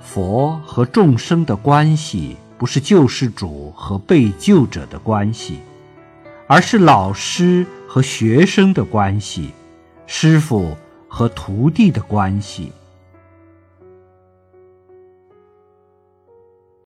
佛和众生的关系不是救世主和被救者的关系而是老师和学生的关系师傅和徒弟的关系。